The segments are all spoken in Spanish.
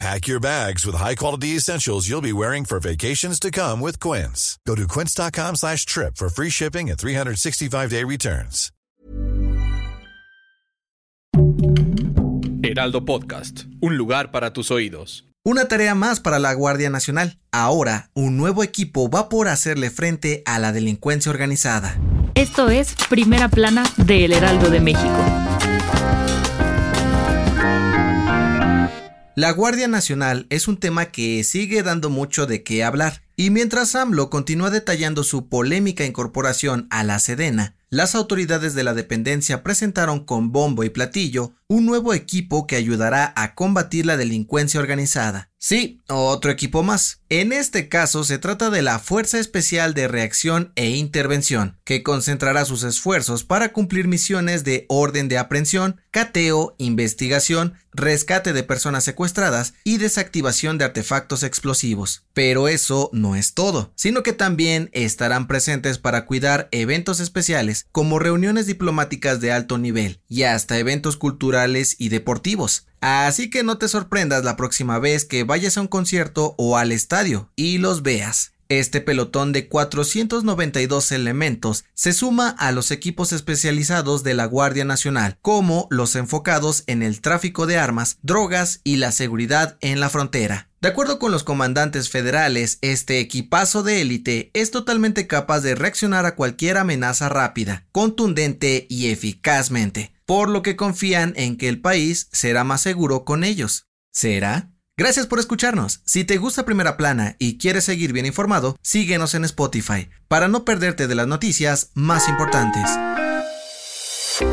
Pack your bags with high-quality essentials you'll be wearing for vacations to come with Quince. Go to quince.com slash trip for free shipping and 365-day returns. Heraldo Podcast, un lugar para tus oídos. Una tarea más para la Guardia Nacional. Ahora, un nuevo equipo va por hacerle frente a la delincuencia organizada. Esto es Primera Plana de El Heraldo de México. La Guardia Nacional es un tema que sigue dando mucho de qué hablar, y mientras AMLO continúa detallando su polémica incorporación a la Sedena, las autoridades de la dependencia presentaron con bombo y platillo un nuevo equipo que ayudará a combatir la delincuencia organizada. Sí, otro equipo más. En este caso se trata de la Fuerza Especial de Reacción e Intervención, que concentrará sus esfuerzos para cumplir misiones de orden de aprehensión, cateo, investigación, rescate de personas secuestradas y desactivación de artefactos explosivos. Pero eso no es todo, sino que también estarán presentes para cuidar eventos especiales como reuniones diplomáticas de alto nivel y hasta eventos culturales y deportivos. Así que no te sorprendas la próxima vez que vayas a un concierto o al estadio y los veas. Este pelotón de 492 elementos se suma a los equipos especializados de la Guardia Nacional, como los enfocados en el tráfico de armas, drogas y la seguridad en la frontera. De acuerdo con los comandantes federales, este equipazo de élite es totalmente capaz de reaccionar a cualquier amenaza rápida, contundente y eficazmente, por lo que confían en que el país será más seguro con ellos. ¿Será? Gracias por escucharnos. Si te gusta Primera Plana y quieres seguir bien informado, síguenos en Spotify para no perderte de las noticias más importantes.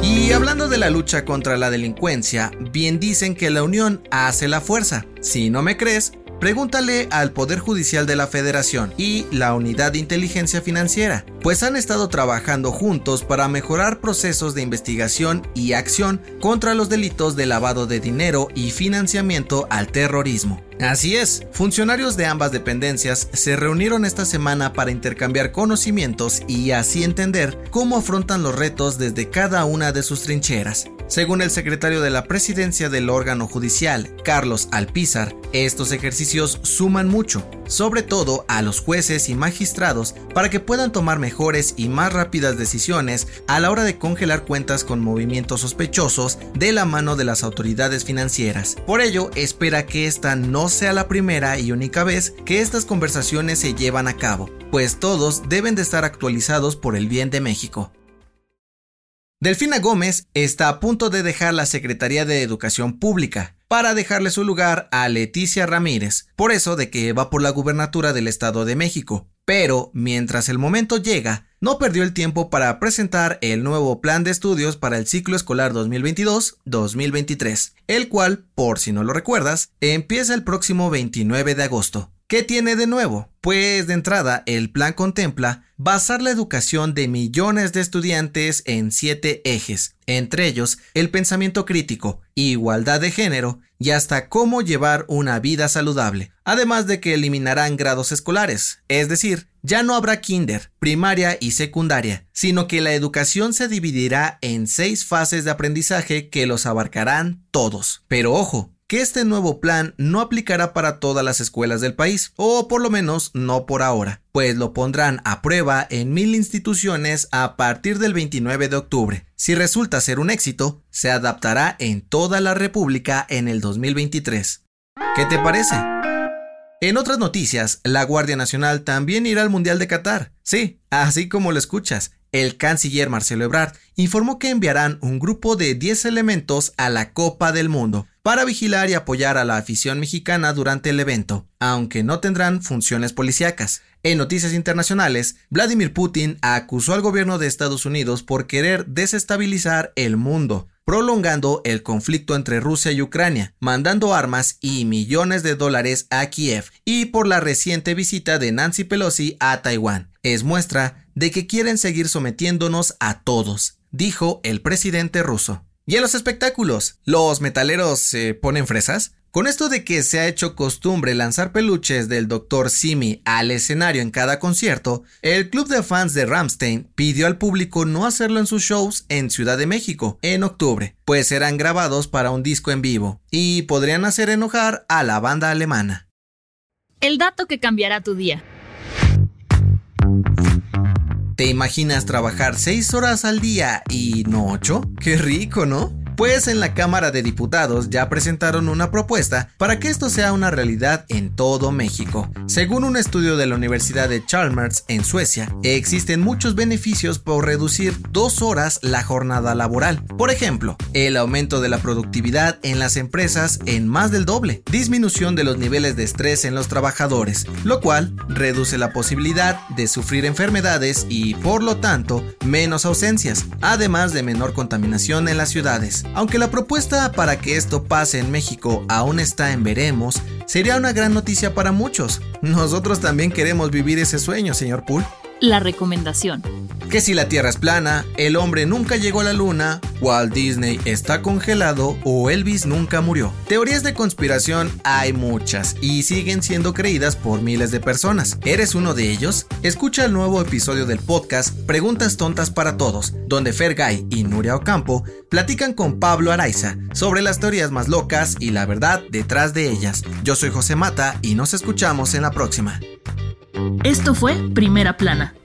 Y hablando de la lucha contra la delincuencia, bien dicen que la unión hace la fuerza. Si no me crees, Pregúntale al Poder Judicial de la Federación y la Unidad de Inteligencia Financiera, pues han estado trabajando juntos para mejorar procesos de investigación y acción contra los delitos de lavado de dinero y financiamiento al terrorismo. Así es, funcionarios de ambas dependencias se reunieron esta semana para intercambiar conocimientos y así entender cómo afrontan los retos desde cada una de sus trincheras. Según el secretario de la presidencia del órgano judicial, Carlos Alpizar, estos ejercicios suman mucho, sobre todo a los jueces y magistrados, para que puedan tomar mejores y más rápidas decisiones a la hora de congelar cuentas con movimientos sospechosos de la mano de las autoridades financieras. Por ello, espera que esta no sea la primera y única vez que estas conversaciones se llevan a cabo, pues todos deben de estar actualizados por el bien de México. Delfina Gómez está a punto de dejar la Secretaría de Educación Pública para dejarle su lugar a Leticia Ramírez, por eso de que va por la gubernatura del Estado de México. Pero mientras el momento llega, no perdió el tiempo para presentar el nuevo plan de estudios para el ciclo escolar 2022-2023, el cual, por si no lo recuerdas, empieza el próximo 29 de agosto. ¿Qué tiene de nuevo? Pues de entrada el plan contempla basar la educación de millones de estudiantes en siete ejes, entre ellos el pensamiento crítico, igualdad de género y hasta cómo llevar una vida saludable, además de que eliminarán grados escolares, es decir, ya no habrá kinder, primaria y secundaria, sino que la educación se dividirá en seis fases de aprendizaje que los abarcarán todos. Pero ojo, que este nuevo plan no aplicará para todas las escuelas del país, o por lo menos no por ahora, pues lo pondrán a prueba en mil instituciones a partir del 29 de octubre. Si resulta ser un éxito, se adaptará en toda la República en el 2023. ¿Qué te parece? En otras noticias, la Guardia Nacional también irá al Mundial de Qatar. Sí, así como lo escuchas, el canciller Marcelo Ebrard informó que enviarán un grupo de 10 elementos a la Copa del Mundo para vigilar y apoyar a la afición mexicana durante el evento, aunque no tendrán funciones policíacas. En noticias internacionales, Vladimir Putin acusó al gobierno de Estados Unidos por querer desestabilizar el mundo, prolongando el conflicto entre Rusia y Ucrania, mandando armas y millones de dólares a Kiev, y por la reciente visita de Nancy Pelosi a Taiwán. Es muestra de que quieren seguir sometiéndonos a todos. dijo el presidente ruso. Y en los espectáculos, ¿los metaleros se ponen fresas? Con esto de que se ha hecho costumbre lanzar peluches del Dr. Simi al escenario en cada concierto, el club de fans de Ramstein pidió al público no hacerlo en sus shows en Ciudad de México en octubre, pues serán grabados para un disco en vivo y podrían hacer enojar a la banda alemana. El dato que cambiará tu día. ¿Te imaginas trabajar 6 horas al día y no 8? Qué rico, ¿no? Pues en la Cámara de Diputados ya presentaron una propuesta para que esto sea una realidad en todo México. Según un estudio de la Universidad de Chalmers en Suecia, existen muchos beneficios por reducir dos horas la jornada laboral. Por ejemplo, el aumento de la productividad en las empresas en más del doble, disminución de los niveles de estrés en los trabajadores, lo cual reduce la posibilidad de sufrir enfermedades y, por lo tanto, menos ausencias, además de menor contaminación en las ciudades. Aunque la propuesta para que esto pase en México aún está en veremos, sería una gran noticia para muchos. Nosotros también queremos vivir ese sueño, señor Poole la recomendación. Que si la Tierra es plana, el hombre nunca llegó a la Luna, Walt Disney está congelado o Elvis nunca murió. Teorías de conspiración hay muchas y siguen siendo creídas por miles de personas. ¿Eres uno de ellos? Escucha el nuevo episodio del podcast Preguntas Tontas para Todos, donde Fergay y Nuria Ocampo platican con Pablo Araiza sobre las teorías más locas y la verdad detrás de ellas. Yo soy José Mata y nos escuchamos en la próxima. Esto fue Primera Plana,